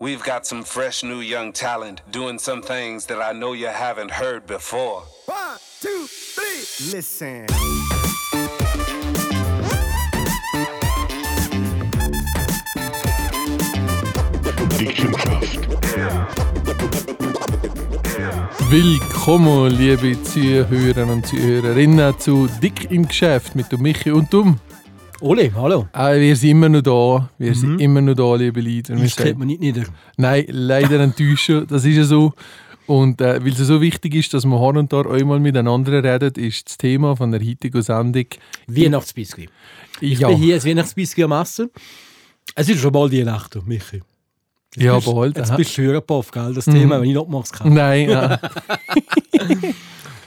We've got some fresh new young talent doing some things that I know you haven't heard before. One, two, three. Listen. Willkommen, liebe Zuhörer und Zuhörerinnen, zu Dick im Geschäft mit dem Michi und dem. Ole, hallo. Äh, wir sind immer noch da. Wir sind immer noch da, liebe Leute. Das sagen- man nicht nieder. Nein, leider enttäuschen. Das ist ja so. Und äh, weil es so wichtig ist, dass wir hier und da einmal miteinander reden, ist das Thema von der heutigen Sendung. Weihnachtsbiskuit. Ich ja, bin hier als Weihnachtsbiskuit am Essen. Es ist schon bald Weihnachten, Michi. Jetzt ja, bist, bald. Jetzt aha. bist du Hörerpuff, gell? Das Thema, wenn ich nicht mach's kann. Nein,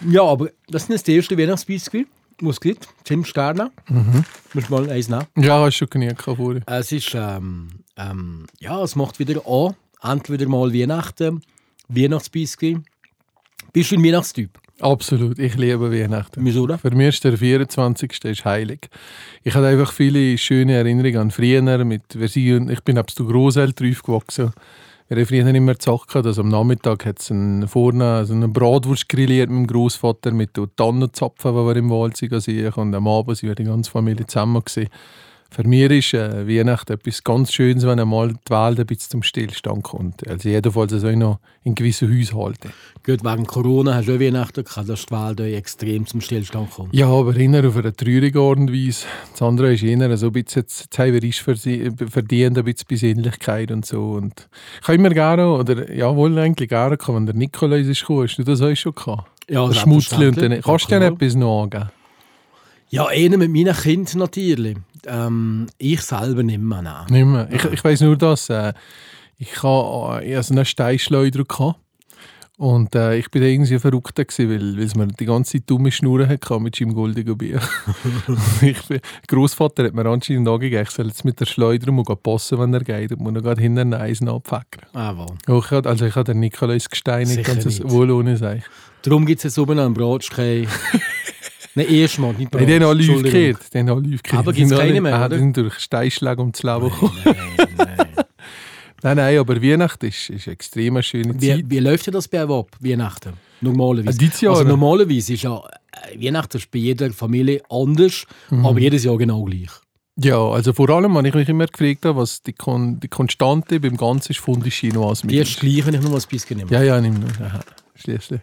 Ja, aber das ist das erste Weihnachtsbiskuit, was es gibt. Tim Sterner. Mhm. Muss mal eins nehmen. ja, hast du schon genug vorher. Es ist, ähm, ähm, ja, es macht wieder an. Endlich wieder mal Weihnachten. Weihnachtsbiskuit. Bist du ein Weihnachtstyp? Absolut, ich liebe Weihnachten. Wieso? Für mich ist der 24. ist heilig. Ich habe einfach viele schöne Erinnerungen an früher. Mit, sind, ich bin ab zu Großeltern aufgewachsen. Wir haben früher immer gesagt, dass am Nachmittag hat es einen, vorne also eine Bratwurst grilliert mit dem Großvater mit den Tannenzapfen, die wir im Wald sehen. Und am Abend sind wir die ganze Familie zusammen. Gewesen. Für mich ist äh, Weihnachten etwas ganz Schönes, wenn einmal die Welt ein bisschen zum Stillstand kommt. Also jedenfalls soll noch in gewissen Haushalten. Gut, wegen Corona hast du auch Weihnachten gehabt, dass die Welt extrem zum Stillstand kommt. Ja, aber eher auf eine traurige Art und Weise. Das andere ist eher so ein bisschen, jetzt haben wir ist verdient, ein bisschen Besinnlichkeit und so. Und ich habe immer gerne, oder ja, wohl eigentlich gerne wenn der Nikolaus ist gekommen. Hast du das auch schon gehabt? Ja, Der Schmutzli und dann, selbstverständlich. kannst du Ja, dir etwas noch angeben? Ja, einer mit meinen Kindern natürlich. Ähm, ich selber nicht mehr. Nein. Nicht mehr. Ich, ich weiss nur, dass äh, ich, ha- ich hatte einen Steinschleuder gehabt. Und äh, ich bin irgendwie verrückt, gewesen, weil, weil mir die ganze Zeit dumme Schnurren hatte mit seinem goldigen Bier. ich bin, Großvater hat mir anscheinend angegeben, ich soll jetzt mit der Schleuder mal passen, wenn er geht. Und muss noch gerade hinten Eisen abfäckern. Ah, wohl. Oh, Also ich habe den Nikolaus gesteinigt, ganz wohl ohne sich. Darum gibt es jetzt oben einen Bratschkei. Nein, erstmal, nicht alle Entschuldigung. aufgehört. Die haben alle aufgehört. Aber sind alle- keine mehr, Ah, oder? Sind durch Steinschläge ums Leben gekommen. Nein, nein. Nein, nein, aber Weihnachten ist, ist eine extrem schöne Zeit. Wie, wie läuft denn das bei euch ab, Weihnachten? Normalerweise. Dieses Jahr, also normalerweise ist ja äh, Weihnachten ist bei jeder Familie anders, Mhm. aber jedes Jahr genau gleich. Ja, also vor allem, wenn ich mich immer gefragt habe, was die, Kon die Konstante beim Ganzen ist, Fondue Chinoise Die ist gleich, wenn ich nur ein bisschen nehme. Ja, ja, nimm nur. Schließlich.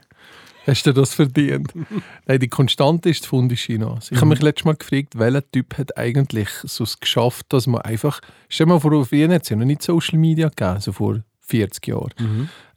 Hast du das verdient? Nein, die Konstante ist die Fondue Chinoise. Ich habe mich letztes Mal gefragt, welcher Typ hat eigentlich so es geschafft, dass man einfach... Stell dir mal vor, auf Wien hat es ja noch nicht Social Media gegeben, so vor 40 Jahren.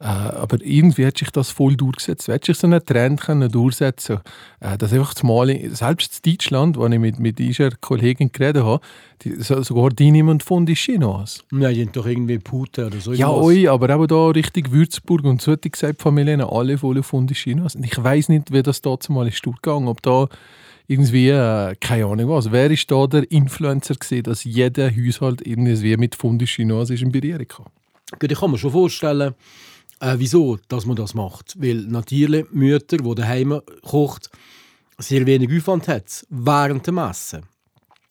Äh, aber irgendwie hat sich das voll durchgesetzt. Du hättest so einen Trend können durchsetzen äh, dass einfach das Mal, selbst in Deutschland, wo ich mit, mit dieser Kollegin geredet habe, die, so, sogar die niemand Fondue Chinoise. Nein, die haben doch irgendwie Pute oder so. Ja, oi, aber auch da Richtung Würzburg und so hat die gesagt, die Familien alle voll auf Fondue Chinoise. Und ich weiß nicht, wie das da zumal ist durchgegangen, ob da irgendwie, äh, keine Ahnung was, wer ist da der Influencer gesehen, dass jeder Haushalt irgendwie mit ist in Berührung kam? Ich kann mir schon vorstellen, äh, wieso dass man das macht. Weil natürlich Mütter, die daheim kocht, sehr wenig Aufwand hat während dem Essen.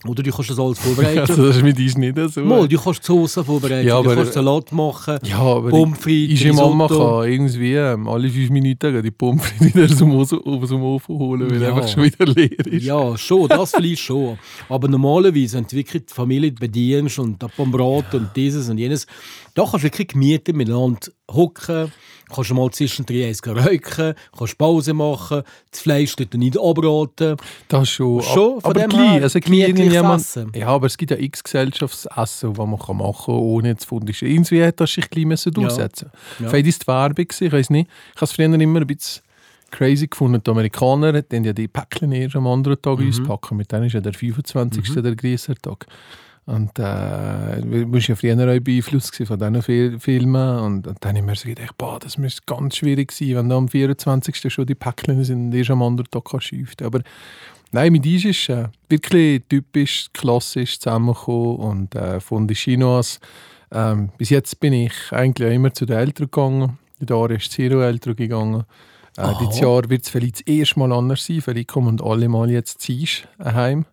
Oder du kannst das alles vorbereiten. Also das ist mit uns nicht so. Mal, du kannst die Soße vorbereiten, Ja, du aber- kannst Salat machen, ja, aber Pommes frites, Unsere Mama Risotto. kann irgendwie ähm, alle fünf Minuten die Pommes frites wieder aus dem, Ofen- aus dem Ofen holen, weil Ja. einfach schon wieder leer ist. Ja, schon, das vielleicht schon. Aber normalerweise, wenn du wirklich die Familie bedienst und ab am Brat und dieses und jenes, da kannst du wirklich gemietet miteinander hocken, kannst du mal zwischendrin eins räuchen, kannst Pause machen, das Fleisch dort nicht anbraten. Das schon. Schon, von aber dem gleich, also gleich Essen. Ja, aber es gibt ja x Gesellschaftsessen, das man kann machen kann, ohne jetzt Fondue Chinoise. Irgendwie hat das sich gleich müssen durchsetzen Ja. Vielleicht ist die Werbung, ich weiß nicht. Ich habe es früher immer ein bisschen crazy gefunden. Die Amerikaner die haben ja die Päckchen erst am anderen Tag Mhm. auspacken. Mit denen ist ja der 25. der Grießertag. Und äh, du warst ja früher auch beeinflusst von diesen Fil Filmen. Und, und dann habe ich mir so gedacht, boah, das müsste ganz schwierig sein, wenn da am 24. schon die Päckchen sind und erst am anderen Tag schüften. Aber nein, mit uns ist äh, wirklich typisch, klassisch zusammengekommen und äh, von den Chinoise. Ähm, bis jetzt bin ich eigentlich auch immer zu den Eltern gegangen. In der Jahre ist Zero Eltern gegangen. Äh, dieses Jahr wird es vielleicht das erste Mal anders sein. Vielleicht kommen alle mal jetzt ziehst heim.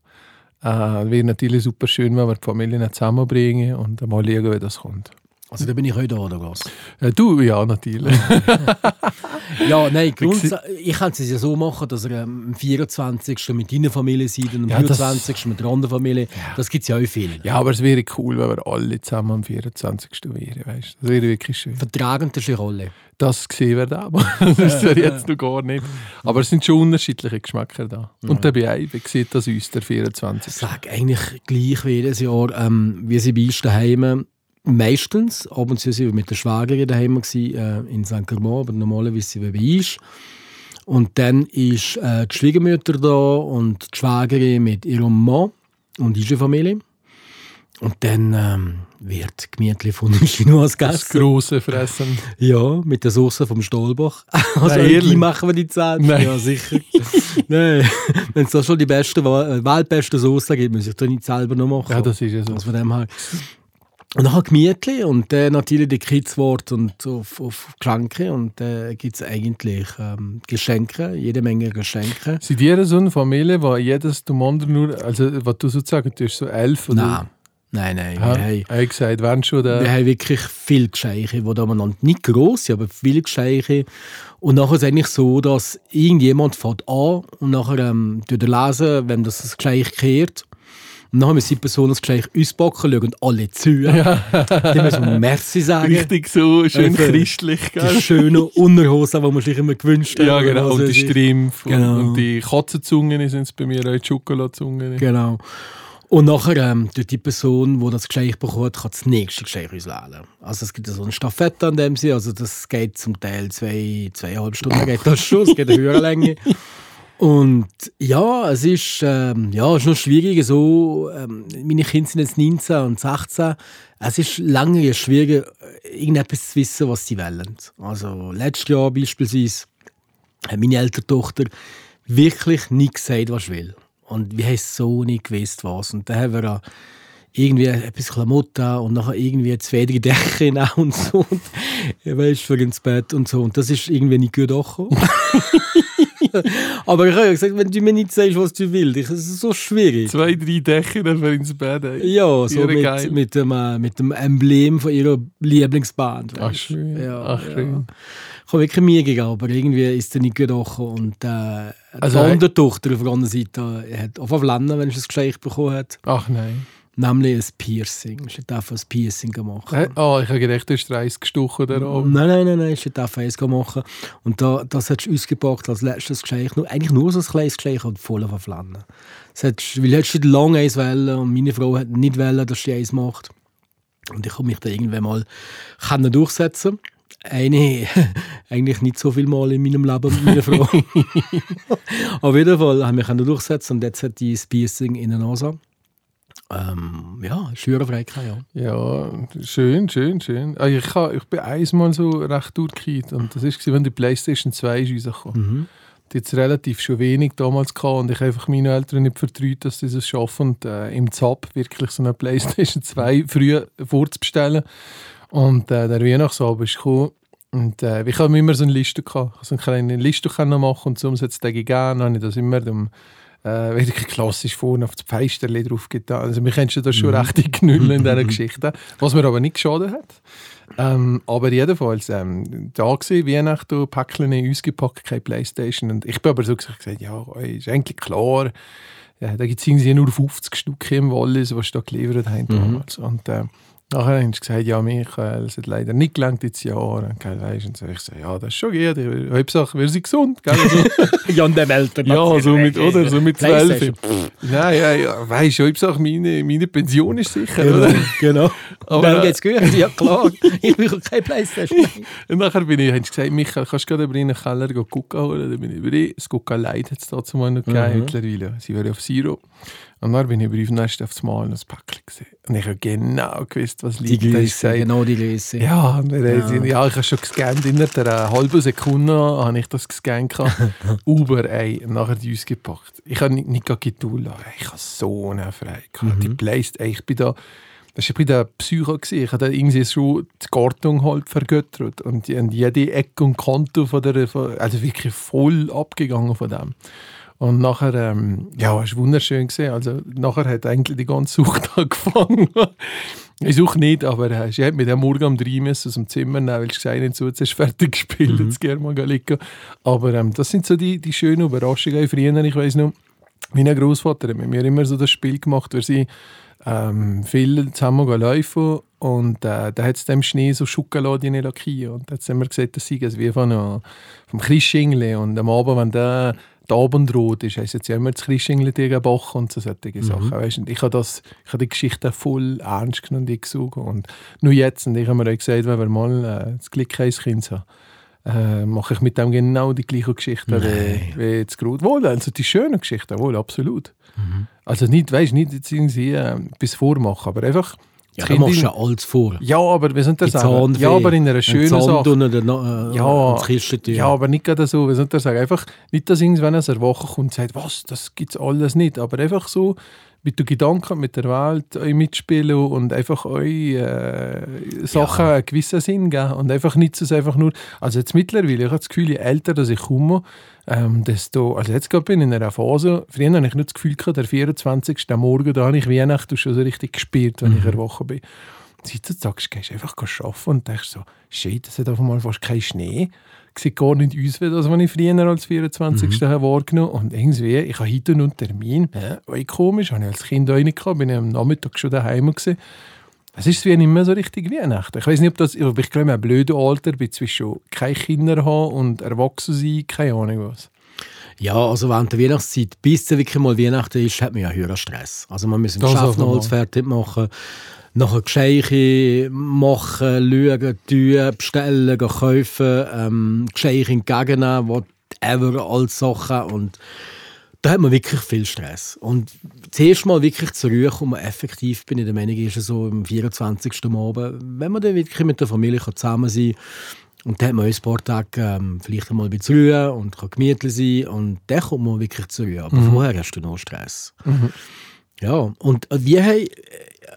Äh, wäre natürlich super schön, wenn wir die Familien zusammenbringen und mal schauen, wie das kommt. Also da bin ich heute da, oder was? Äh, du, ja, natürlich. Ja, nein, ich kann es ja so machen, dass er ähm, am 24. mit deiner Familie seid und am Ja, das- 24. mit der anderen Familie. Das gibt es ja auch viel. ja, aber es wäre cool, wenn wir alle zusammen am 24. wären, weißt. Das wäre wirklich schön. Vertragend ist eine Rolle. Das gesehen wird aber. das ist jetzt noch gar nicht. Aber es sind schon unterschiedliche Geschmäcker da. Und der BI, wie sieht das uns, der 24. Ich sage eigentlich gleich wie jedes Jahr, ähm, wir sind bei uns daheim. Meistens, ab und zu sind wir mit der Schwägerin daheim gewesen, äh, in St. Germain, aber normalerweise sind wir bei uns. Und dann ist äh, die Schwiegermutter da und die Schwägerin mit ihrem Mann und ihrer Familie. Und dann ähm, wird gemütlich von den Chinois Das gegessen. grosse Fressen. Ja, mit der Soße vom Stolbach. Also Nein, machen wir die Zähne. Nein. Ja, sicher. Nein, wenn es da schon die beste, äh, weltbeste Soße gibt, muss ich da nicht selber noch machen. Ja, das ist ja so. Also von dem her. Und dann gemütlich und dann natürlich die Kids Wort und auf, auf Geschenke und dann gibt es eigentlich ähm, Geschenke, jede Menge Geschenke. Sind ihr so eine Familie, wo jedes dem anderen nur, also was du sozusagen, du hast so elf oder? Nein, nein, nein. Ja, Wir, haben, habe ich gesagt, wenn schon der... wir haben wirklich viele Geschenke, die da man nicht grosse, aber viele Geschenke. Und nachher ist es eigentlich so, dass irgendjemand fährt an und nachher ähm, lesen, wenn das das Geschenk kehrt. Und dann müssen die Person das Geschenk auspacken, schauen alle zu. Ja. Dann müssen wir Merci sagen. Richtig so, schön Einfach christlich, Die gell? schönen Unterhosen, die man sich immer gewünscht hat. Ja, genau. was Und die. Strümpfe Genau. und, und die Katzenzungen sind es bei mir, auch die Schokoladezungen. Genau. Und nachher, ähm, durch die Person, die das Geschenk bekommt, kann das nächste Geschenk auswählen. Also es gibt so eine Staffette an dem sie, also das geht zum Teil zwei, zweieinhalb Stunden geht das schon, es geht eine höhere Länge. Und ja, es ist, ähm, ja, es ist noch schwierig, so, ähm, meine Kinder sind jetzt 19 und 16, es ist lange schwierig, äh, irgendetwas zu wissen, was sie wollen. Also letztes Jahr beispielsweise hat meine ältere Tochter wirklich nicht gesagt, was sie will. Und wir haben so nicht gewusst, was. Und dann haben wir auch irgendwie ein bisschen Klamotten und nachher irgendwie zwei, drei Decken auch und so. Und, weißt, für ins Bett und so. Und das ist irgendwie nicht gut angekommen. Aber ich habe ja gesagt, wenn du mir nicht sagst, was du willst, ich- es ist so schwierig. Zwei, drei Dächer dafür ins Bett. ey. Ja, so mit, geil. mit, dem, äh, mit dem Emblem von ihrer Lieblingsband. Ach, weisst. schön. Ja, Ach, ja. Ich habe wirklich Mühe gegeben, aber irgendwie ist er nicht gut angekommen. Und äh, Also, die andere Tochter auf der anderen Seite hat auf Lernen, wenn sie ein Geschenk bekommen hat. Ach nein. Nämlich ein Piercing. Sie darf ein Piercing machen. Hä? Oh, ich habe gedacht, du hast Reis gestochen oder Nein, nein, nein, nein, sie darf eins machen. Und da, das hat sie ausgepackt als letztes Geschenk. Eigentlich nur so ein kleines Geschenk und voll auf Flannen. Hat, weil hättest du lange eins wollen und meine Frau hat nicht wollen, dass sie eins macht. Und ich habe mich da irgendwann mal können durchsetzen eine, eigentlich nicht so viel Mal in meinem Leben mit meiner Frau. Auf jeden Fall haben wir durchsetzen und jetzt hat die das Piercing in der Nase. Ähm, ja, Schürenfreiheit, ja. Ja, schön, schön, schön. Ah, Ich, ha- ich bin einmal so recht durchgekehrt und das war, wenn die Playstation 2 ist rausgekommen. Mhm. Die hat es relativ schon wenig damals gehabt und ich habe einfach meine Eltern nicht vertraut, dass sie das schaffen und äh, im Zap wirklich so eine Playstation 2 früh vorzubestellen. Und äh, der Weihnachtsabend ist gekommen und äh, ich habe immer so eine Liste gehabt. Ich so eine kleine Liste können machen und so es gegeben. Dann habe ich das immer dem äh, wirklich klassisch vorne auf das Feisterli drauf getan. Also wir kennst du das schon recht in Knüllen in dieser Geschichte. Was mir aber nicht geschadet hat. Ähm, aber jedenfalls, ähm, da gesehen, Weihnachten, Päckchen ausgepackt, keine Playstation. Und ich bin aber so gesagt, ja, ist eigentlich klar. Ja, da gibt es irgendwie nur 50 Stück im Wallis, was da geliefert haben damals. Und äh, nachher haben sie gesagt, ja, Michael, es hat leider nicht gelangt jetzt Jahr. Und, gell, weisst, und so, ich so, ja, das ist schon gut. Ich- Hauptsache, wir sind gesund. Gell? Also, Ja, und der Welt. ja, so mit, oder? So mit. 12. Nein, ja, ja, weißt du, Hauptsache meine, meine Pension ist sicher, Genau. oder? genau. Aber, dann äh, geht's gut. Ja, klar. Ich will keine Playstation. Und nachher bin ich, haben sie gesagt, Michael, kannst du gerade über in den Keller holen? Dann bin ich über. Das Coca Light hat es dazu mal noch gegeben, mittlerweile. Sie wäre auf Zero. Und dann bin ich über auf Nest aufs Mal und das Päckchen gesehen. Und ich habe genau gewusst, was Die liegt. Da ist Größe, genau die Größe. Ja, und dann ja. ja, ich habe schon gescannt. Innerhalb einer halben Sekunde habe ich das gescannt. Uber, ey, nachher die ausgepackt. Ich habe nicht, nicht Ich habe so eine Freude gehabt. Die Playstation, ey, ich bin da... Das war bei der Psycho. gewesen. Ich habe da irgendwie schon die Gartung halt vergöttert. Und, die- und jede Ecke und Kante von der... Also wirklich voll abgegangen von dem. Und nachher, ähm, ja, es war wunderschön gesehen. Also nachher hat eigentlich die ganze Sucht angefangen. Ich suche nicht, aber äh, sie hat mit dem Morgen um drei müssen aus dem Zimmer nehmen, weil sie gesagt so, jetzt du fertig gespielt, jetzt gehen wir mal. Aber ähm, das sind so die, die schönen Überraschungen. Früher, ich weiß noch, mein Großvater hat mit mir immer so das Spiel gemacht, weil sie ähm, viel zusammen laufen und äh, da hat es dem Schnee so Schokolade lackiert und da hat immer gesagt, das sei wie von einem, vom Christschingli und am Abend, wenn der die Abendrot ist, heisst jetzt ja immer das Christschingli gegen Bach und so solche mhm. Sachen. Weißt, ich habe hab die Geschichte voll ernst genommen und eingesogen und nur jetzt, und ich habe mir auch gesagt, wenn wir mal äh, das Glück haben, Kind haben, äh, mache ich mit dem genau die gleiche Geschichte wie, wie jetzt gerade. Wohl, also die schönen Geschichten, wohl, absolut. Mhm. Also nicht, weißt nicht jetzt irgendwie äh, bis vormachen, aber einfach. Ja, du machst ja alles vor. Ja, aber wir sind das sagen? Ja, aber in einer schönen Sache. Und äh, ja, ja, aber nicht gerade so. Wir sind das sagen? Einfach nicht, dass irgendwann eine Woche kommt und sagt, was, das gibt es alles nicht. Aber einfach so, mit den Gedanken mit der Welt euch mitspielen und einfach euch äh, Sachen ja. einen gewissen Sinn geben und einfach nicht so einfach nur, also jetzt mittlerweile, ich habe das Gefühl, je älter dass ich komme, ähm, desto, also jetzt gerade bin ich in einer Phase, früher habe ich nicht das Gefühl gehabt, der 24. Morgen, da habe ich Weihnachten schon so richtig gespielt, wenn mhm. ich erwachen bin. Heutzutage gehst du einfach arbeiten und denkst so, shit, es hat auf einmal fast keinen Schnee sieht gar nicht aus, wie das, was ich früher als 24. Mhm. wahrgenommen habe. Und irgendwie, ich habe heute noch einen Termin. Ja, komisch, habe ich als Kind auch nicht gehabt, bin ich am Nachmittag schon daheim gewesen. Es ist wie nicht mehr so richtig Weihnachten. Ich weiß nicht, ob das, ob ich glaube, ein blödes Alter bin, zwischen keine Kinder haben und erwachsen sein, keine Ahnung was. Ja, also während der Weihnachtszeit, bis es wirklich mal Weihnachten ist, hat man ja höheren Stress. Also man muss im noch alles fertig machen nachher Geschenke machen, schauen, tun, bestellen, kaufen, ähm, Geschenke entgegennehmen, whatever, alles Sachen und da hat man wirklich viel Stress. Und zuerst mal wirklich zur Ruhe kommen, effektiv bin ich der Meinung, ist so am 24. Abend, wenn man dann wirklich mit der Familie zusammen sein kann, und dann hat man ein paar Tage ähm, vielleicht einmal ein bisschen Ruhe und kann gemütlich sein und dann kommt man wirklich zur Ruhe. Aber mhm. vorher hast du noch Stress. Mhm. Ja, und wir haben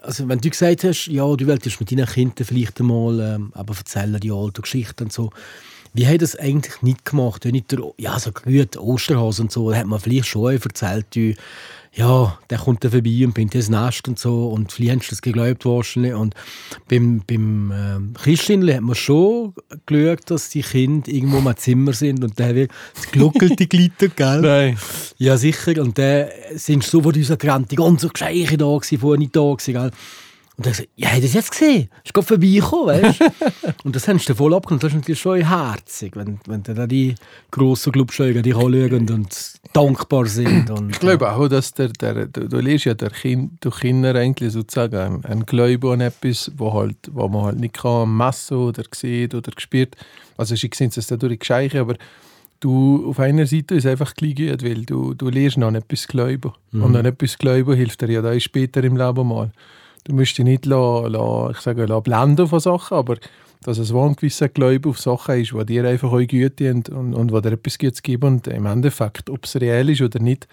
also wenn du gesagt hast, ja, du wolltest mit deinen Kindern vielleicht einmal ähm, aber erzählen, die alten Geschichten und so, wie haben das eigentlich nicht gemacht? Nicht der, ja, so gut, Osterhase und so, hat man vielleicht schon erzählt, du, ja, der kommt da vorbei und bringt das Nest und so und vielleicht hast du das geglaubt wahrscheinlich. Und beim, beim äh, Christlinle hat man schon geschaut, dass die Kinder irgendwo im Zimmer sind und der wird das Glockelte gleitet, gell? Nein. Ja, sicher. Und dann sind so von unserer Grenze die ganze Geschenke da gewesen, vorher nicht da gewesen, gell? Und dann gesagt, ja, du das jetzt gesehen? Ist gerade vorbeigekommen, weißt du? und das hast du voll abgenommen. Das ist natürlich schon herzig, wenn, wenn dann die grossen Clubschläger dich anschauen und dankbar sind. Und, ich glaube auch, dass der, der, du, du lernst ja der kind, durch Kinder eigentlich sozusagen ein, Glaube an etwas, wo, halt, wo man halt nicht kann messen oder sieht oder spürt. Also sie sind es dadurch Gescheiche, aber du auf einer Seite ist einfach gleich gut, weil du, du lernst an etwas glauben. Mhm. Und an etwas glauben hilft dir ja dann später im Leben mal du musst dich nicht la, la, ich sage, la blenden von Sachen, aber dass es ein gewisser Glaube auf Sachen ist, die dir einfach auch gut und, und, und wo dir etwas Gutes geben und im Endeffekt, ob es real ist oder nicht,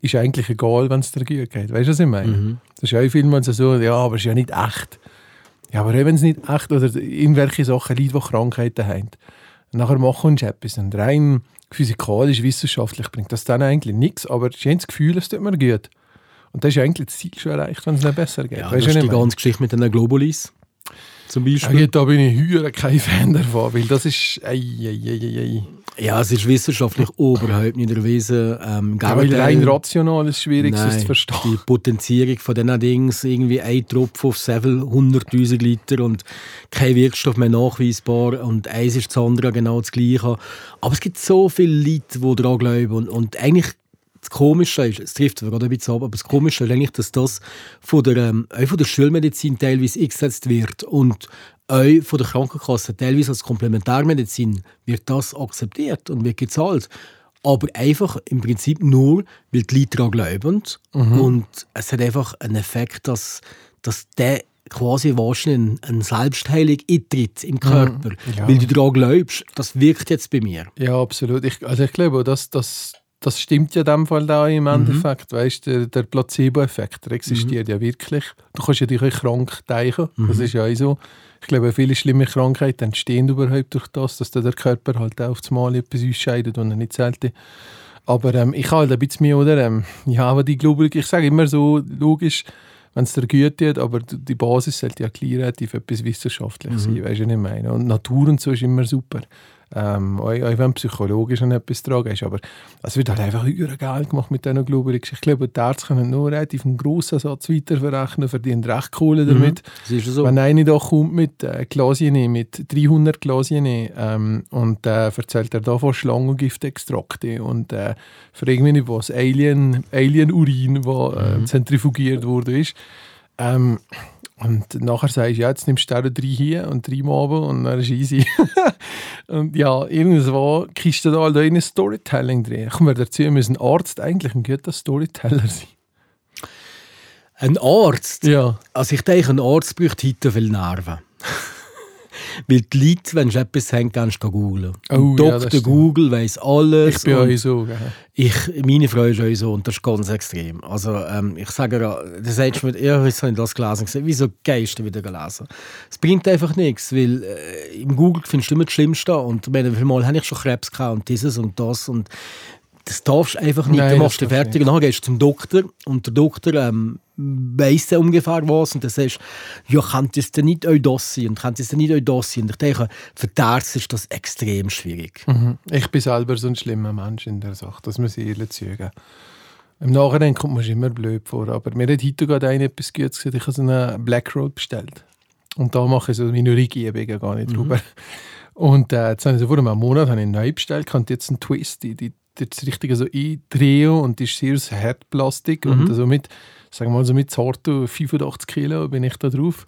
ist eigentlich egal, wenn es dir gut geht. Weißt du, was ich meine? Mhm. Das ist ja vielmals so, ja, aber es ist ja nicht echt. Ja, aber wenn es nicht echt oder irgendwelche Sachen Leute, die Krankheiten haben, nachher machen sie etwas und rein physikalisch, wissenschaftlich bringt das dann eigentlich nichts, aber ich habe das Gefühl, es tut mir gut. Und das ist eigentlich das Ziel schon erreicht, wenn es nicht besser geht. Ja, weißt das ist die ganze Geschichte mit den Globulis. Zum Beispiel. Ja, da bin ich höher kein Fan davon, weil das ist. Ei, ei, ei, ei. Ja, es ist wissenschaftlich überhaupt nicht erwiesen. Ähm, ja, weil rein rational ist schwierig, es zu verstehen. Die Potenzierung von diesen Dingen, irgendwie ein Tropfen auf 700'000 Liter und kein Wirkstoff mehr nachweisbar und eins ist das andere genau das Gleiche. Aber es gibt so viele Leute, die daran glauben und, und eigentlich das Komische ist, es trifft gerade ein bisschen ab, aber das Komische ist eigentlich, dass das von der, ähm, auch von der Schulmedizin teilweise eingesetzt wird und auch von der Krankenkasse teilweise als Komplementärmedizin wird das akzeptiert und wird gezahlt. Aber einfach im Prinzip nur, weil die Leute daran glauben. Mhm. Und es hat einfach einen Effekt, dass, dass der quasi wahrscheinlich ein, Selbstheilung eintritt im Körper. Mhm. Ja. Weil du daran glaubst, das wirkt jetzt bei mir. Ja, absolut. Ich, also ich glaube, dass das das stimmt ja in dem Fall auch im mhm. Endeffekt. Mhm. Weißt, der, der Placebo-Effekt existiert mhm. ja wirklich. Du kannst ja dich auch krank denken. Mhm. Das ist ja auch so. Ich glaube, viele schlimme Krankheiten entstehen überhaupt durch das, dass der Körper halt auf einmal etwas ausscheidet und er nicht sollte. Aber ähm, ich habe halt ein bisschen mehr, oder? Ähm, ja, aber die glaube ich, ich sage immer so logisch, wenn es dir gut tut, aber die Basis sollte ja relativ etwas wissenschaftlich sein, weißt du, was ich meine? Und Natur und so ist immer super. Ähm, auch, auch wenn psychologisch an etwas dran ist, aber es wird halt einfach über Geld gemacht mit diesen Globulix. Ich glaube, die Ärzte können nur relativ einen grossen Satz weiterverrechnen, verdienen recht Kohle damit. Das ist ja so. Wenn einer da kommt mit äh, Glasien, mit 300 Glasien ähm, und äh, erzählt er da von Schlangengiftextrakte und äh, fragt mich nicht, was Alien, Alien-Urin, was äh, Mhm. zentrifugiert wurde, ist. Ähm, und nachher sagst du, ja, jetzt nimmst du auch drei hier und drei oben und dann ist easy. und ja, irgendwo kriegst du da halt ein Storytelling drin. Kommen wir dazu, muss ein Arzt eigentlich ein guter Storyteller sein. Ein Arzt? Ja. Also ich denke, ein Arzt braucht heute viel Nerven. Weil die Leute, wenn sie etwas haben, kannst du googeln. Oh, ja, Dr. stimmt. Google weiss alles. Ich bin auch so. Ich, meine Frau ist auch so und das ist ganz extrem. Also ähm, ich sage ja, du sagst mir, ja, habe ich das gelesen. Sage, Wieso gehst du wieder gelesen? Es bringt einfach nichts, weil äh, im Google findest du immer das Schlimmste und meine, wie viel Mal habe ich schon Krebs gehabt und dieses und das und das darfst du einfach nicht. Nein, du machst du fertig und dann gehst du zum Doktor und der Doktor ähm, weiss dann ungefähr was und dann sagst du, ja, könnte es denn nicht auch das sein und könnte es denn nicht auch das sein? Und ich denke, für die Ärzte ist das extrem schwierig. Mhm. Ich bin selber so ein schlimmer Mensch in der Sache, das muss ich ehrlich zugeben. Im Nachhinein kommt mir immer blöd vor, aber mir hat heute gerade einer etwas Gutes gesagt, ich habe so einen Black Road bestellt. Und da mache ich so meine Rückgebungen gar nicht drüber. Und äh, jetzt habe ich so vor einem Monat habe ich neu bestellt, kann jetzt einen Twist, die, die, das richtige so eindrehen und die ist sehr aus Hartplastik und so mit, sagen wir mal so mit zarten 85 Kilo bin ich da drauf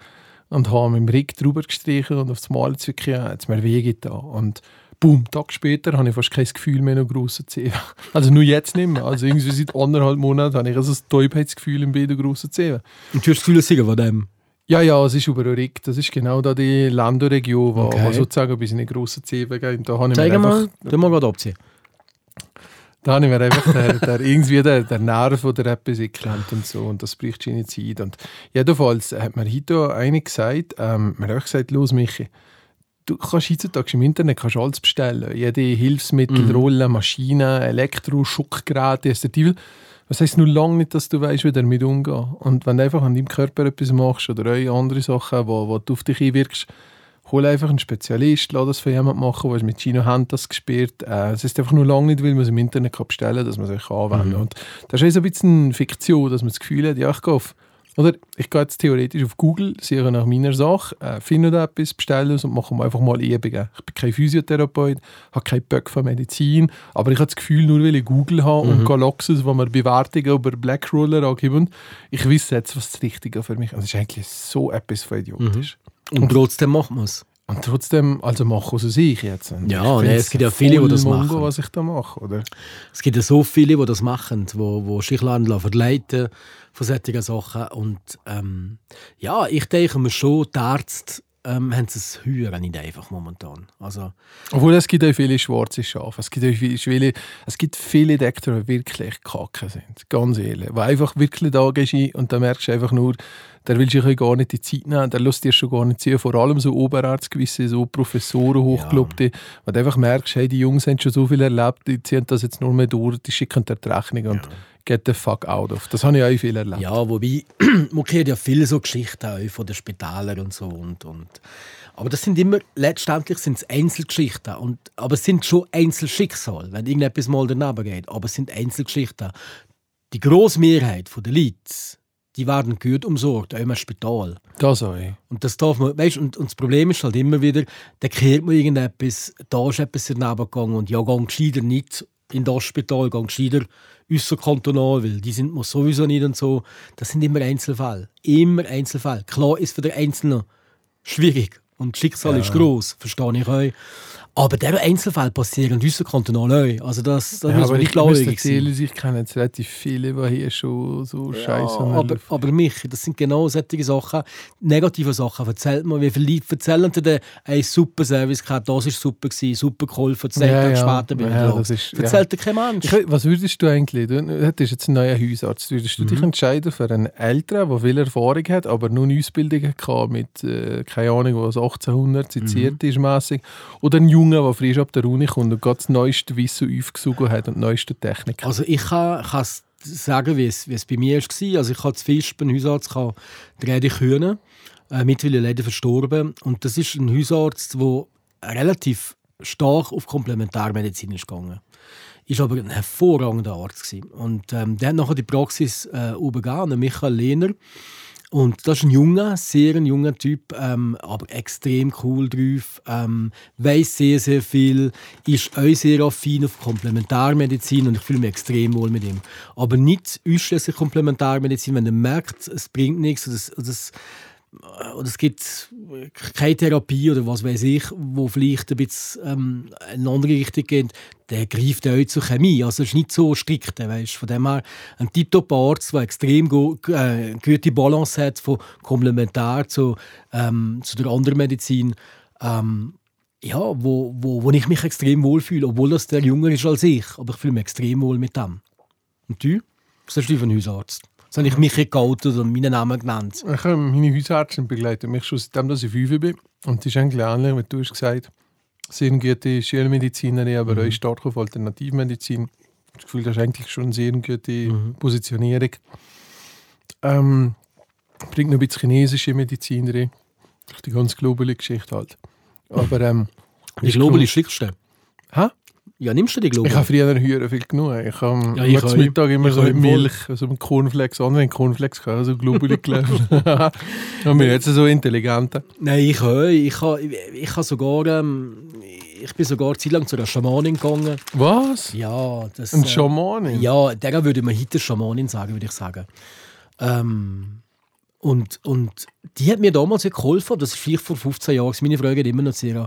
und habe mit dem Rig drüber gestrichen und auf das Mal jetzt wirklich, ja, jetzt mir wehgetan. Und boom, Tag später habe ich fast kein Gefühl mehr noch grossen Zehen. Also nur jetzt nicht mehr. Also irgendwie seit anderthalb Monaten habe ich also das Täubheitsgefühl im beiden grossen Zehen. Und du hast viele Sieger von dem. Ja, ja, es ist über Rig. Das ist genau da die Länderregion, wo, Okay. wo sozusagen bis in die grossen Zehen Da habe ich Zeig mir mal, einfach, den mal gerade abziehen. Da habe ich mir einfach der, der, irgendwie der, der Nerv oder etwas geklemmt und so. Und das braucht schon Zeit. Und jedenfalls hat mir heute einer gesagt, ähm, mir hat auch gesagt, los Michi, du kannst heutzutage im Internet kannst alles bestellen. Jede Hilfsmittel, Rolle, Maschinen, Elektro, Schockgeräte, Teufel. Was heisst nur lange nicht, dass du weißt, wie damit umgehen. Und wenn du einfach an deinem Körper etwas machst oder andere Sachen, wo, wo du auf dich einwirkst, hol einfach einen Spezialist, lass das von jemandem machen, der mit Chino Hand das gespielt. Äh, es ist einfach nur lange nicht, weil man es im Internet kann bestellen kann, dass man es euch anwenden kann. Und das ist so ein bisschen Fiktion, dass man das Gefühl hat, ja, ich gehe auf oder ich gehe jetzt theoretisch auf Google, suche nach meiner Sache, äh, finde da etwas, bestelle es und mache mir einfach mal Übungen. Ich bin kein Physiotherapeut, habe keinen Bock von Medizin, aber ich habe das Gefühl, nur weil ich Google habe und Galaxus, wo man Bewertungen über Blackroller angeben, ich weiß jetzt, was das Richtige für mich ist. Das ist eigentlich so etwas von idiotisch. Und trotzdem macht man es. Und trotzdem, also mache ich es ich jetzt. Und Ja, nee, es gibt ja viele, die das machen. was ich da mache, oder? Es gibt ja so viele, die das machen, wo, wo sich lassen verleiten von solchen Sachen. Und ähm, ja, ich denke mir schon, die Ärzte ähm, haben es hören nicht einfach momentan. Also, Obwohl es gibt auch viele schwarze Schafe. Es gibt auch viele, es gibt viele Dektor, die wirklich kacke sind. Ganz ehrlich. Die einfach wirklich da gehst und dann merkst du einfach nur, der will sich ja gar nicht die Zeit nehmen, der lässt dir schon gar nicht zu. Vor allem so Oberärzte, gewisse so Professoren, Hochgelobte, wo du einfach merkst, hey, die Jungs haben schon so viel erlebt, die ziehen das jetzt nur mehr durch, die schicken dir die Rechnung und get the fuck out of. Das habe ich auch viel erlebt. ja, wobei, man kennt ja viele so Geschichten auch von den Spitälern und so. Und, und. Aber das sind immer, letztendlich sind es Einzelgeschichten. Und, aber es sind schon Einzelschicksale, wenn irgendetwas mal daneben geht. Aber es sind Einzelgeschichten. Die grosse Mehrheit der Leute, die werden gut umsorgt, auch im Spital. Das auch. ich. Und das darf man, weißt, und, und das Problem ist halt immer wieder, da kehrt man irgendetwas, da ist etwas daneben gegangen und ja, gang gescheiter nicht in das Spital, gang gescheiter kantonal, weil die sind wir sowieso nicht und so. Das sind immer Einzelfälle. Immer Einzelfälle. Klar ist für den Einzelnen schwierig und das Schicksal ist groß, verstehe ich auch. Aber diese Einzelfälle passieren kantonal auch. Also das, das Ja, muss man ich nicht blauäugig erzählen, sein. ich kenne jetzt relativ viele, die hier schon so scheiße Ja, aber, aber mich, das sind genau solche Sachen, negative Sachen. Erzählt man, wie viele Leute erzählen dir ein super Service gehabt, das war super, gewesen, super geholfen, zehn Ja, Tage ja. später bin ich Ja, los. ist-. Erzählt dir kein Mensch. Ich, was würdest du eigentlich, du hättest jetzt einen neuen Hausarzt, würdest du dich entscheiden für einen Älteren, der viel Erfahrung hat, aber nur eine Ausbildung hatte mit, äh, keine Ahnung, was 1800 seziert ist mässig, oder einen Jungen, der frisch ab der Uni kommt und gerade das neueste Wissen aufgesogen hat und die neueste Technik. Also ich kann, sagen, wie es, wie es bei mir war. Also ich hatte zu Fisch beim Hausarzt drei Kühe, äh, mittlerweile leider verstorben. Und das ist ein Hausarzt, der relativ stark auf Komplementärmedizin ist gegangen ist aber ein hervorragender Arzt gewesen. und ähm, der hat nachher die Praxis äh, übergeben, Michael Lehner und das ist ein junger, sehr ein junger Typ, ähm, aber extrem cool drauf, ähm, weiß sehr, sehr viel, ist auch sehr affin auf Komplementärmedizin und ich fühle mich extrem wohl mit ihm. Aber nicht ausschließlich Komplementärmedizin, wenn er merkt, es bringt nichts, oder es, oder es oder es gibt keine Therapie oder was weiß ich, wo vielleicht ein bisschen ähm, eine andere Richtung geht, der greift auch zur Chemie. Also es ist nicht so strikt. Weißt? Von dem her ein Tiptop-Arzt, der extrem go, äh, gute Balance hat von komplementär zu, ähm, zu der anderen Medizin. Ähm, ja, wo, wo, wo ich mich extrem wohl fühle, obwohl das der jünger ist als ich. Aber ich fühle mich extrem wohl mit dem. Und du? Was hast du für einen Hausarzt? Das habe ich Michi geoutet und meinen Namen genannt. Ich habe meine Hausärztin begleitet mich schon seitdem, dass ich fünf bin. Und die ist eigentlich ähnlich, wie du hast gesagt sehr gute Schulmedizinerin, aber mhm. auch stark auf Alternativmedizin. Das Gefühl, das ist eigentlich schon eine sehr gute mhm. Positionierung. Ähm, bringt noch ein bisschen chinesische Medizin rein. Die ganz globale Geschichte halt. Aber, ähm, die globale schickst du? Hä? Ja, nimmst du die Global? Ich habe früher Hühner viel genug. Ich habe ja, ich zum Mittag immer so mit Milch, also mit Cornflakes, andere Cornflakes gehabt, also Globuli gelaufen. Und wir jetzt so intelligent. Nein, ich auch. Ich, habe, ich, habe sogar, ähm, ich bin sogar eine Zeit lang zu einer Schamanin gegangen. Was? Ja. Das, Ein äh, Schamanin? Ja, der würde man heute Schamanin sagen, würde ich sagen. Ähm, und, und die hat mir damals geholfen, das ist vielleicht vor 15 Jahren, meine Frage immer noch sehr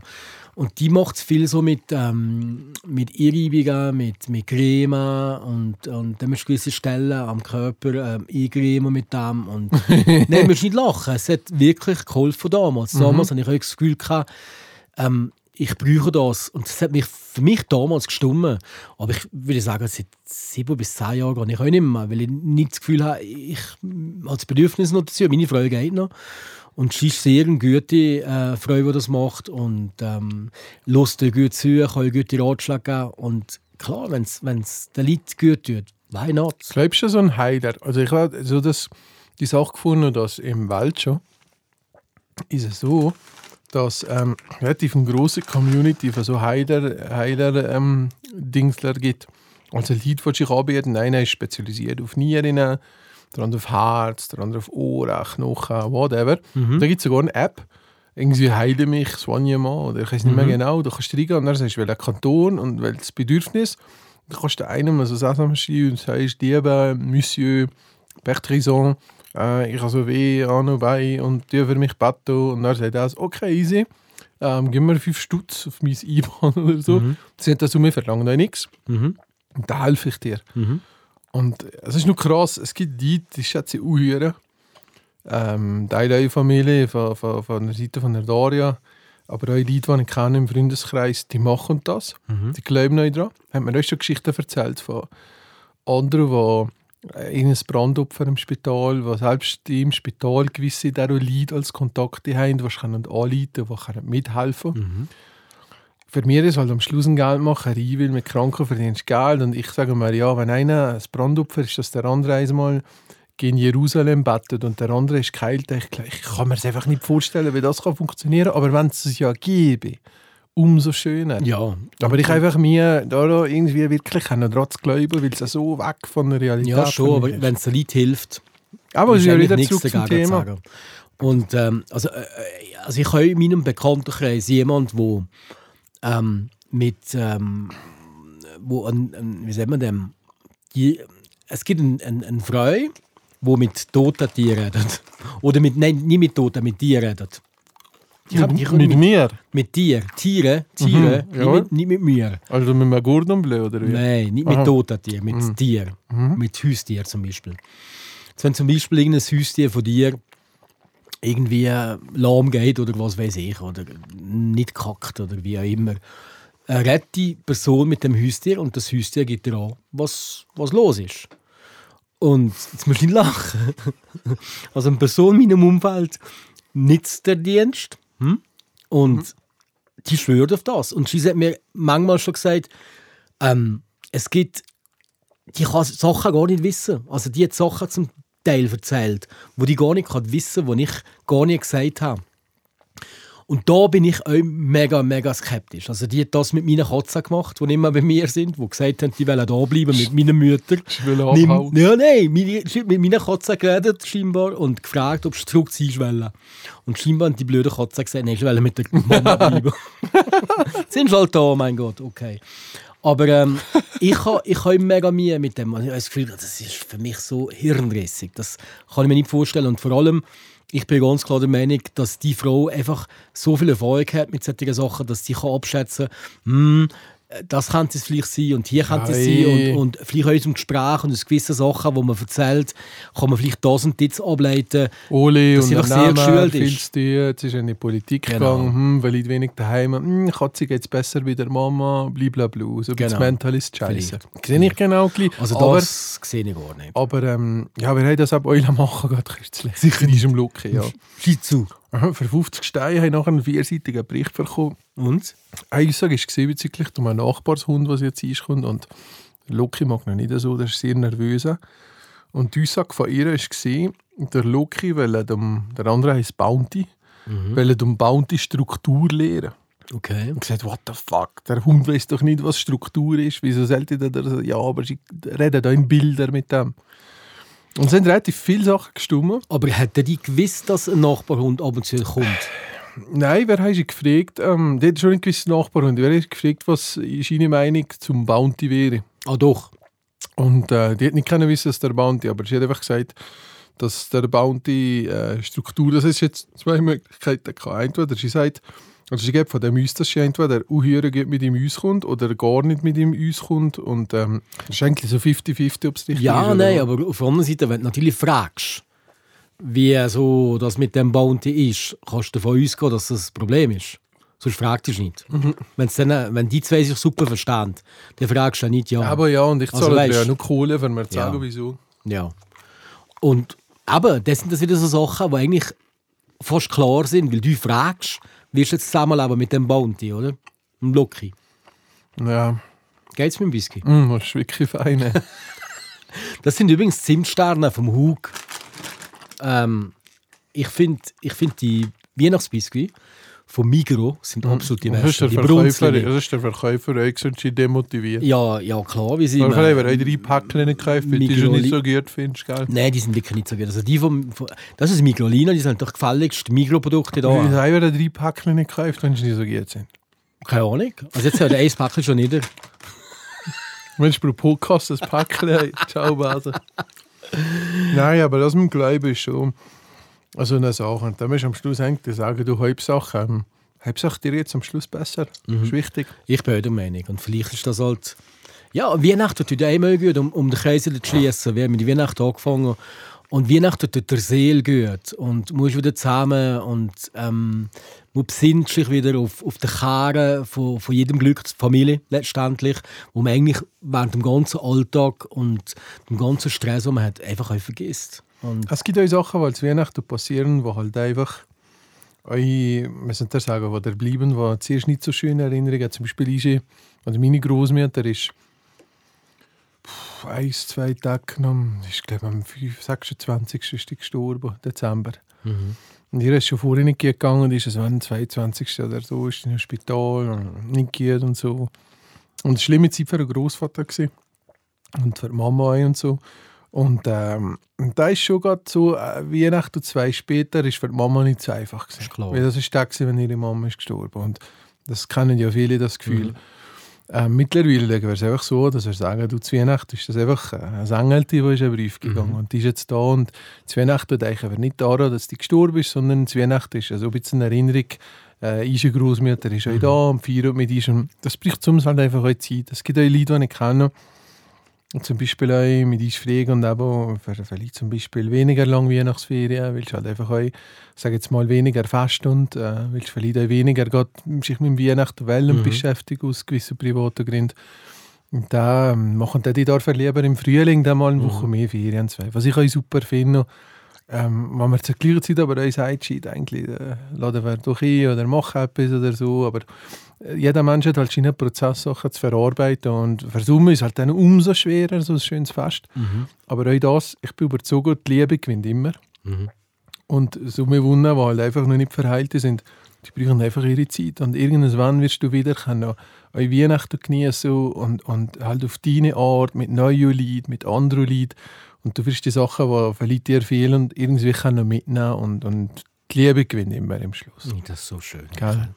und die macht es viel so mit, ähm, mit Einreibungen, mit, mit Creme und, und dann musst du gewisse Stellen am Körper ähm, eingremen mit dem. Und nein, musst nicht lachen. Es hat wirklich geholfen damals. Mhm. Damals hatte ich auch das Gefühl, gehabt, ähm, ich brauche das. Und das hat mich für mich damals gestummen. Aber ich würde sagen, seit sieben bis zehn Jahren gehe ich auch nicht mehr, weil ich nicht das Gefühl habe, ich habe das Bedürfnis noch dazu. Meine Frau geht noch. Und sie ist sehr eine gute äh, Frau, die das macht und ähm, lässt gut zu, kann gute Ratschläge geben. Und klar, wenn es den Leuten gut tut, why not? Glaubst du so ein Heiler? Also ich habe so das, die Sache gefunden, dass im Welt schon ist es so, dass ähm, relativ eine große Community von so Heiler, Heiler ähm, Dingsler gibt. Also Leute, die sich anbieten, einer ist spezialisiert auf Nieren, der andere auf Herz, der andere auf Ohren, Knochen, whatever. Mhm. Da gibt es sogar eine App, irgendwie «Heile mich, soigne mal» oder ich weiß nicht mehr mhm. genau. Du kannst reingehen und dann sagst du, welcher Kanton und welches Bedürfnis. Dann kannst du einem so Sachen schreiben und sagst «Lieber Monsieur Bertrison, äh, ich habe so weh an und bei und du für mich beten» und dann sagt er «Okay, easy». Ähm, gib mir 5 Stutz auf mein IBAN oder so. Mhm. Sie hat das um mich verlangt, nichts. Mhm. Und da helfe ich dir. Mhm. Und es ist nur krass, es gibt Leute, die schätze ich auch ähm, Teile Familie von, von, von der Seite von der Daria, aber auch Leute, die ich kenne im Freundeskreis, die machen das. Mhm. Die glauben noch dran. Hat mir auch schon Geschichten erzählt von anderen, die in ein Brandopfer im Spital, wo selbst die im Spital gewisse Leute als Kontakte haben, die anrufen können, die mithelfen können. Mhm für mich ist halt am Schluss ein Geldmacherei, weil mit Kranken verdienst Geld. Und ich sage mir, ja, wenn einer ein Brandopfer ist, dass der andere einmal in Jerusalem bettet und der andere ist geheilt, ich, ich kann mir das einfach nicht vorstellen, wie das kann funktionieren kann. Aber wenn es es ja gäbe, umso schöner. Ja. Aber ich einfach mir da irgendwie wirklich daran zu glauben, weil es so weg von der Realität ist. Ja, schon, aber wenn es den Leuten hilft, aber ist ja wieder zurück zum Thema. Sagen. Und ähm, also, äh, äh, also ich habe in meinem Bekanntenkreis jemanden, der ähm, mit, ähm, wo ein, wie sagt man dem, die, es gibt eine ein, ein Frau, die mit toten Tieren redet. Oder mit, nein, nicht mit toten, mit Tieren redet. Die mit, die mit, mit, mir? Mit dir. Tiere, Tiere, mhm, nicht, mit, nicht, mit, mir. Also mit einem Gordon Bleu oder wie? Nein, nicht Aha. mit toten Tieren, mit mhm. Tier. Mhm. Mit Haustier zum Beispiel. Jetzt, wenn zum Beispiel irgendein Haustier von dir irgendwie lahm geht oder was weiß ich, oder nicht kackt oder wie auch immer. Eine rette Person mit dem Haustier und das Haustier gibt dir an, was, was los ist. Und jetzt musst du nicht lachen. Also eine Person in meinem Umfeld nützt der Dienst hm? und mhm. die schwört auf das. Und sie hat mir manchmal schon gesagt, ähm, es gibt die kann Sachen gar nicht wissen. Also die hat Sachen zum Teil erzählt, wo die gar nicht wissen kann, die ich gar nicht gesagt habe. Und da bin ich auch mega, mega skeptisch. Also die hat das mit meinen Katzen gemacht, die immer bei mir sind, die gesagt haben, die wollen da bleiben mit meinen Müttern. wollen Nimm- abhauen. Ja, nein, sie mit meinen Katzen geredet scheinbar und gefragt, ob sie zurückziehen wollen. Und scheinbar haben die blöden Katzen gesagt, nein, sie wollen mit der Mama bleiben. sind halt da, mein Gott, okay. Aber ähm, ich habe ich ha mega Mühe mit dem. Also Ich habe das Gefühl, das ist für mich so hirnrissig. Das kann ich mir nicht vorstellen. Und vor allem, ich bin ganz klar der Meinung, dass die Frau einfach so viel Erfahrung hat mit solchen Sachen, dass sie abschätzen kann, das könnte es vielleicht sein und hier könnte es Ei. sein. Und, und vielleicht auch aus dem Gespräch und aus gewissen Sachen, die man erzählt, kann man vielleicht das und das ableiten. Ole Dass sie doch sehr geschult ist. tun, jetzt ist in die Politik Genau. gegangen, hm, weil ich wenig daheim hm, Katze geht es besser wie der Mama, blablabla. So genau. Genau. mental ist scheiße. Sehe ich genau gleich. Also aber, das sehe ich gar nicht. aber ähm, ja, wir haben das auch Eulen machen gerade kürzlich. Sicher in diesem Look, ja. Sieh zu. Aha, Für 50 Steine habe ich nachher einen vierseitigen Bericht bekommen. Und? Eine Aussage war bezüglich um einen Nachbarshund, was jetzt einkommt. Und Loki mag noch nicht so, der ist sehr nervös. Und die Aussage von ihr war, der Loki will dem, der andere heisst Bounty, will dem Bounty Struktur lehren. Okay. Und gesagt, what the fuck, der Hund weiß doch nicht, was Struktur ist. Wieso sollte der da so, ja, aber sie reden da in Bildern mit dem. Und es sind relativ viele Sachen gestimmt. Aber hätte die gewusst, dass ein Nachbarhund ab und zu kommt? Nein, wer hast du gefragt? Ähm, der hat schon einen gewissen Nachbarhund. Wer hat gefragt, was seine Meinung zum Bounty wäre? Ah doch. Und äh, die hat nicht können wissen, dass der Bounty, aber sie hat einfach gesagt, dass der Bounty äh, Struktur, das ist jetzt zwei Möglichkeiten. Entweder sie sagt, also sie gibt von dem aus, dass entweder unhöher gut mit ihm auskommt oder gar nicht mit ihm auskommt. Und ähm, das ist eigentlich so 50-50, ob es richtig ist. Ja, nein, aber auf der anderen Seite, wenn du natürlich fragst, wie so das mit dem Bounty ist, kannst du davon ausgehen, dass das ein Problem ist. Sonst fragst du es nicht. Mhm. Wenn's dann, wenn die zwei sich super verstehen, dann fragst du ja nicht, ja. Aber ja, und ich Also zahle weisst- ja nur Kohle, wenn wir sagen, Ja. wieso. Ja. Und aber das sind das wieder so Sachen, die eigentlich fast klar sind, weil du fragst, wirst du jetzt zusammenleben mit dem Bounty, oder? Dem Loki. Ja, Geht's mit dem Whisky? mm, das ist wirklich fein. Das sind übrigens Zimtsterne vom Hug. Ähm, ich finde ich find die Weihnachtsbiskuit vom Migros sind absolut die Das besten. der Die Verkäufer, das ist der Verkäufer und sie demotiviert. Ja, ja, klar, wie sie Aber vielleicht, wenn ihr drei Packen nicht gekauft, weil du die schon nicht so gut findest, gell? Nein, die sind wirklich nicht so gut. Also die vom, vom, das ist Migrolina, die sind doch gefälligst Migros-Produkte Wie da. haben wir drei Packen nicht gekauft, wenn sie nicht so gut sind? Keine Ahnung. Also jetzt hat der Eis Packel schon nieder. Wenn du pro Podcast ein Packen ciao, Base. Nein, aber das mit dem Glauben ist schon also eine Sache. Und dann musst du am Schluss eigentlich sagen, du Hauptsache, ähm, Hauptsache dir jetzt am Schluss besser. Das ist wichtig. Ich bin auch der Meinung. Und vielleicht ist das halt. Ja, Weihnachten tut ja immer gut, um, um den Kreis zu schließen. Wir haben mit Weihnachten angefangen. Und Weihnachten tut der Seele gut. Und du musst wieder zusammen und ähm, du besinnst dich wieder auf, auf den Kern von, von jedem Glück der Familie letztendlich, wo man eigentlich während dem ganzen Alltag und dem ganzen Stress, den man hat, einfach auch vergisst. Und Es gibt auch Sachen, die zu Weihnachten passieren, die halt einfach euch, wir sind da sagen, die da bleiben, die zuerst nicht so schöne Erinnerungen haben. Zum Beispiel ist, also meine Großmutter ist pff, eins, zwei Tage genommen, ich glaube am 5, 26. ist gestorben, Dezember. Und ihr ist schon vorher nicht gegangen, und ist es am 22. oder so, ist in einem Spital und nicht gut und so. Und es war eine schlimme Zeit für den Großvater und für die Mama und so. Und ähm, und da ist schon gerade so, äh, Weihnachten zwei später, ist für die Mama nicht so einfach gewesen. Ist klar. Weil das ist der, gewesen, wenn ihre Mama ist gestorben. Und das kennen ja viele, das Gefühl. Ähm, mittlerweile wäre es einfach so, dass wir sagen, du, zu Weihnachten ist das einfach äh, ein Engelti, der ist einen Brief gegangen. Und die ist jetzt da und zu Weihnachten denke ich aber nicht daran, dass die gestorben ist, sondern zu Weihnachten ist also ein bisschen eine Erinnerung, äh, ihre Großmutter ist auch da und feiert mit ihr. Und Das bricht uns halt einfach auch Zeit. Es gibt auch Leute, die ich kenne, und zum Beispiel auch mit uns fragen und eben für vielleicht zum Beispiel weniger lang Weihnachtsferien, weil du halt einfach auch, sag jetzt mal, weniger fest und äh, weil du vielleicht auch weniger grad sich mit dem Weihnachten wollen beschäftigen aus gewissen privaten Gründen. Und da ähm, machen die dafür lieber im Frühling dann mal eine Woche mehr Ferien. Zwei. Was ich auch super finde, ähm, wenn man zur gleichen Zeit aber uns einschiebt, eigentlich, äh, laden wir doch ein oder machen etwas oder so, aber äh, jeder Mensch hat halt seine Prozesssachen zu verarbeiten und versummen ist halt dann umso schwerer, so ein schönes Fest. Aber auch das, ich bin überzeugt, die Liebe gewinnt immer. Und so eine Wunden, die halt einfach noch nicht verheilt sind, die brauchen einfach ihre Zeit. Und irgendwann wirst du wieder können, eure Weihnachten genießen und, und halt auf deine Art, mit neuen Leuten, mit anderen Leuten. Und du wirst die Sachen, die vielleicht dir fehlen, irgendwie können mitnehmen und, und die Liebe gewinnt immer im Schluss. Das ist so schön. Gell?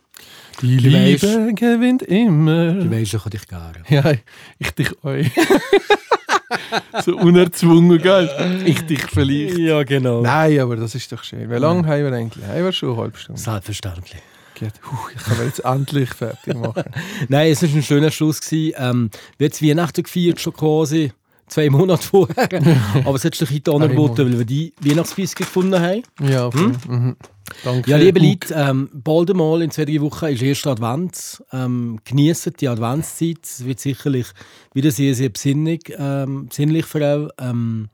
Die Du Liebe weisst- gewinnt immer. Weißt, ich habe dich gerne. Ja, ich dich euch. so unerzwungen, gell? Ich dich vielleicht. Ja, genau. Nein, aber das ist doch schön. Wie lange haben wir eigentlich? Haben wir schon eine halbe Stunde? Selbstverständlich. Gut. Ich kann mir jetzt endlich fertig machen. Nein, es war ein schöner Schluss. Gewesen. Ähm, wir haben Weihnachten gefeiert, schon quasi zwei Monate vorher. Aber es hat sich heute angeboten, weil wir die Weihnachtsbiscuit gefunden haben. Ja, voll. Mhm. Danke. Ja, liebe. Leute, ähm, bald einmal in zwei, drei Wochen ist erster Advent. Ähm, genießt die Adventszeit. Es wird sicherlich wieder sehr, sehr besinnlich, ähm, besinnlich für euch. Ähm,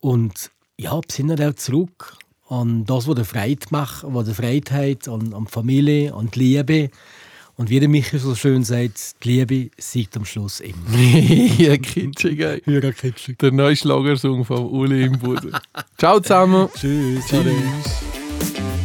und ja, besinnen auch zurück an das, was der Freude macht, was der Freude hat, an, an die Familie, an die Liebe. Und wie der Michael so schön sagt, die Liebe siegt am Schluss immer. ja, kitschig, ey. Höher kitschig. Der neue Schlagersong von Uli im Boden. Ciao zusammen. Tschüss. Tschüss.